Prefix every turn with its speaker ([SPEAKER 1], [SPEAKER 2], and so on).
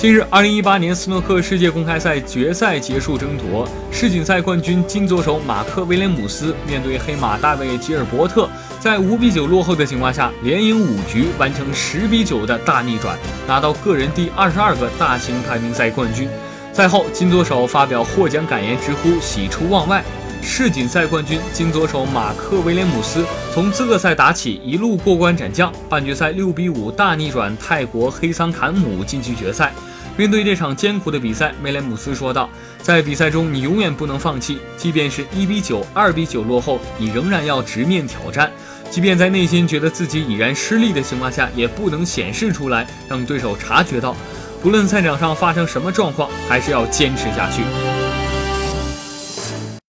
[SPEAKER 1] 近日，二零一八年斯诺克世界公开赛决赛结束争夺，世锦赛冠军金左手马克威廉姆斯面对黑马大卫吉尔伯特，在五比九落后的情况下，连赢五局，完成十比九的大逆转，拿到个人第二十二个大型排名赛冠军。赛后，金左手发表获奖感言，直呼喜出望外。世锦赛冠军金左手马克威廉姆斯从资格赛打起，一路过关斩将，半决赛六比五大逆转泰国黑桑坎姆晋级决赛。面对这场艰苦的比赛，威廉姆斯说道：“在比赛中，你永远不能放弃，即便是一比九、二比九落后，你仍然要直面挑战。即便在内心觉得自己已然失利的情况下，也不能显示出来，让对手察觉到。不论赛场上发生什么状况，还是要坚持下去。”